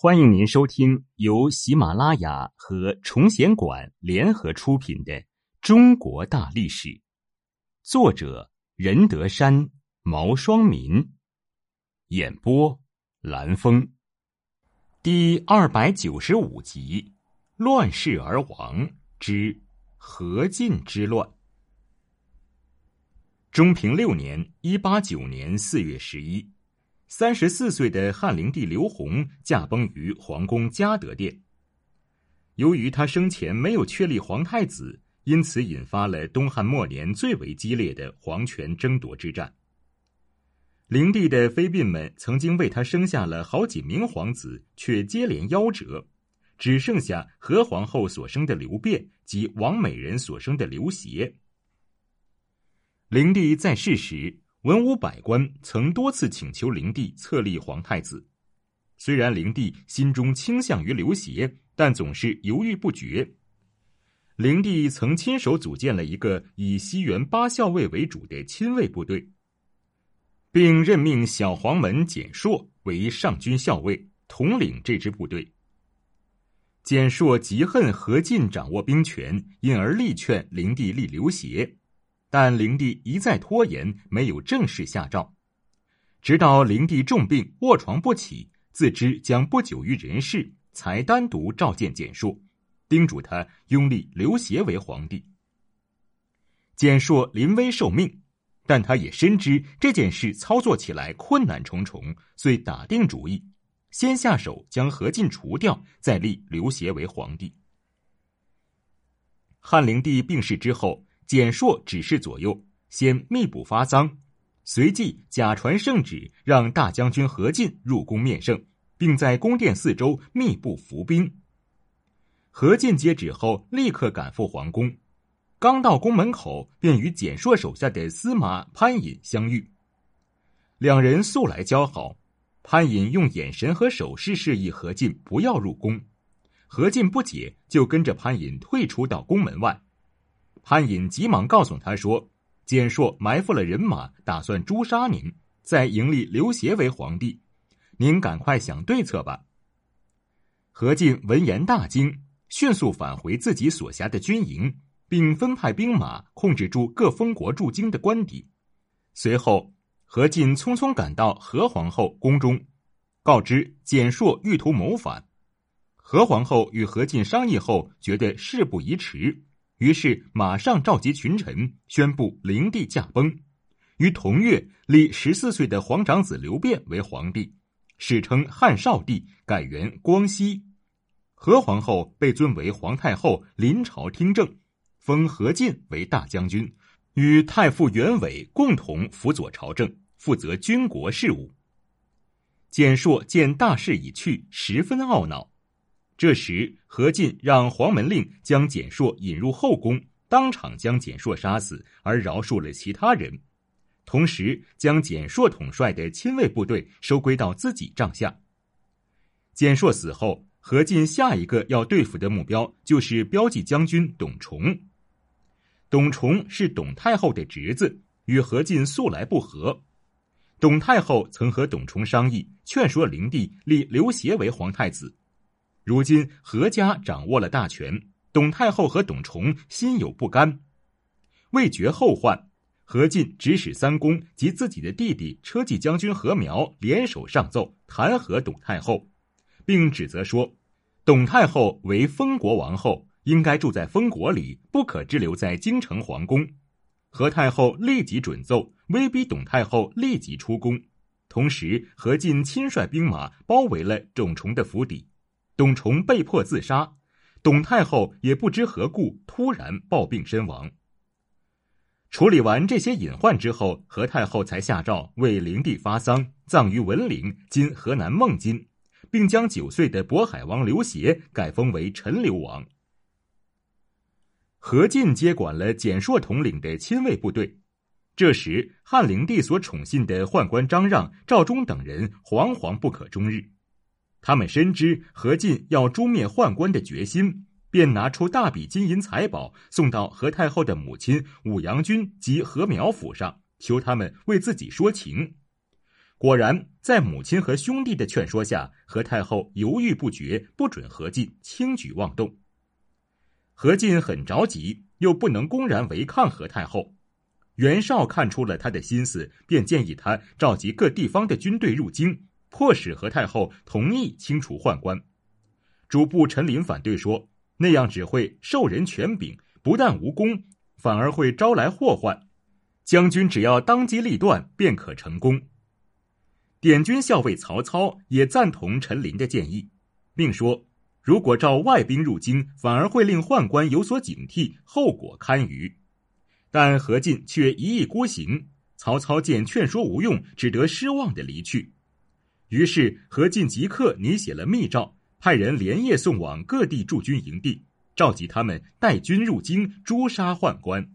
欢迎您收听由喜马拉雅和崇贤馆联合出品的《中国大历史》，作者任德山、毛双民，演播蓝峰，第二百九十五集：乱世而亡之何进之乱。中平六年（一八九年）四月十一。三十四岁的汉灵帝刘宏驾崩于皇宫嘉德殿。由于他生前没有确立皇太子，因此引发了东汉末年最为激烈的皇权争夺之战。灵帝的妃嫔们曾经为他生下了好几名皇子，却接连夭折，只剩下何皇后所生的刘辩及王美人所生的刘协。灵帝在世时。文武百官曾多次请求灵帝册立皇太子，虽然灵帝心中倾向于刘协，但总是犹豫不决。灵帝曾亲手组建了一个以西园八校尉为主的亲卫部队，并任命小黄门简硕为上军校尉，统领这支部队。简硕极恨何进掌握兵权，因而力劝灵帝立刘协。但灵帝一再拖延，没有正式下诏。直到灵帝重病卧床不起，自知将不久于人世，才单独召见简硕，叮嘱他拥立刘协为皇帝。简硕临危受命，但他也深知这件事操作起来困难重重，遂打定主意，先下手将何进除掉，再立刘协为皇帝。汉灵帝病逝之后。简硕指示左右，先密补发丧，随即假传圣旨，让大将军何进入宫面圣，并在宫殿四周密布伏兵。何进接旨后，立刻赶赴皇宫，刚到宫门口，便与简硕手下的司马潘隐相遇。两人素来交好，潘隐用眼神和手势示意何进不要入宫，何进不解，就跟着潘隐退出到宫门外。潘隐急忙告诉他说：“简硕埋伏了人马，打算诛杀您，再迎立刘协为皇帝。您赶快想对策吧。”何进闻言大惊，迅速返回自己所辖的军营，并分派兵马控制住各封国驻京的官邸。随后，何进匆匆赶到何皇后宫中，告知简硕欲图谋反。何皇后与何进商议后，觉得事不宜迟。于是马上召集群臣，宣布灵帝驾崩，于同月立十四岁的皇长子刘辩为皇帝，史称汉少帝，改元光熙。何皇后被尊为皇太后，临朝听政，封何进为大将军，与太傅袁伟共同辅佐朝政，负责军国事务。简硕见大势已去，十分懊恼。这时，何进让黄门令将简硕引入后宫，当场将简硕杀死，而饶恕了其他人，同时将简硕统帅的亲卫部队收归到自己帐下。简硕死后，何进下一个要对付的目标就是标记将军董崇。董崇是董太后的侄子，与何进素来不和。董太后曾和董崇商议，劝说灵帝立刘协为皇太子。如今何家掌握了大权，董太后和董崇心有不甘，为绝后患，何进指使三公及自己的弟弟车骑将军何苗联手上奏弹劾董太后，并指责说，董太后为封国王后，应该住在封国里，不可滞留在京城皇宫。何太后立即准奏，威逼董太后立即出宫。同时，何进亲率兵马包围了董崇的府邸。董崇被迫自杀，董太后也不知何故突然暴病身亡。处理完这些隐患之后，何太后才下诏为灵帝发丧，葬于文陵（今河南孟津），并将九岁的渤海王刘协改封为陈留王。何进接管了蹇硕统领的亲卫部队。这时，汉灵帝所宠信的宦官张让、赵忠等人惶惶不可终日。他们深知何进要诛灭宦官的决心，便拿出大笔金银财宝送到何太后的母亲武阳君及何苗府上，求他们为自己说情。果然，在母亲和兄弟的劝说下，何太后犹豫不决，不准何进轻举妄动。何进很着急，又不能公然违抗何太后。袁绍看出了他的心思，便建议他召集各地方的军队入京，迫使何太后同意清除宦官。主簿陈琳反对说：“那样只会授人权柄，不但无功，反而会招来祸患。将军只要当机立断，便可成功。”点军校尉曹操也赞同陈琳的建议，并说：“如果召外兵入京，反而会令宦官有所警惕，后果堪虞。”但何进却一意孤行。曹操见劝说无用，只得失望的离去。于是何进即刻拟写了密诏，派人连夜送往各地驻军营地，召集他们带军入京，诛杀宦官。